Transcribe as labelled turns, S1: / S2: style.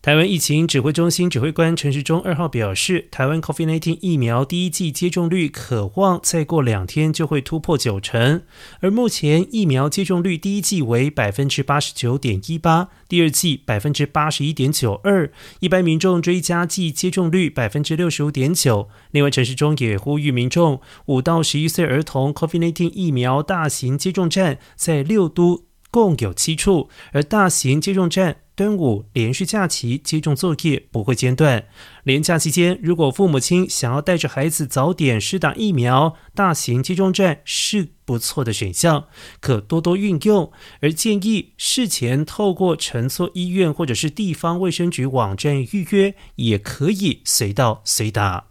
S1: 台湾疫情指挥中心指挥官陈时中二号表示，台湾 COVID-19 疫苗第一剂接种率可望再过两天就会突破九成，而目前疫苗接种率第一季为百分之八十九点一八，第二季百分之八十一点九二，一般民众追加剂接种率百分之六十五点九。另外，陈时中也呼吁民众，五到十一岁儿童 COVID-19 疫苗大型接种站在六都共有七处，而大型接种站。端午连续假期接种作业不会间断。连假期间，如果父母亲想要带着孩子早点施打疫苗，大型接种站是不错的选项，可多多运用。而建议事前透过乘坐医院或者是地方卫生局网站预约，也可以随到随打。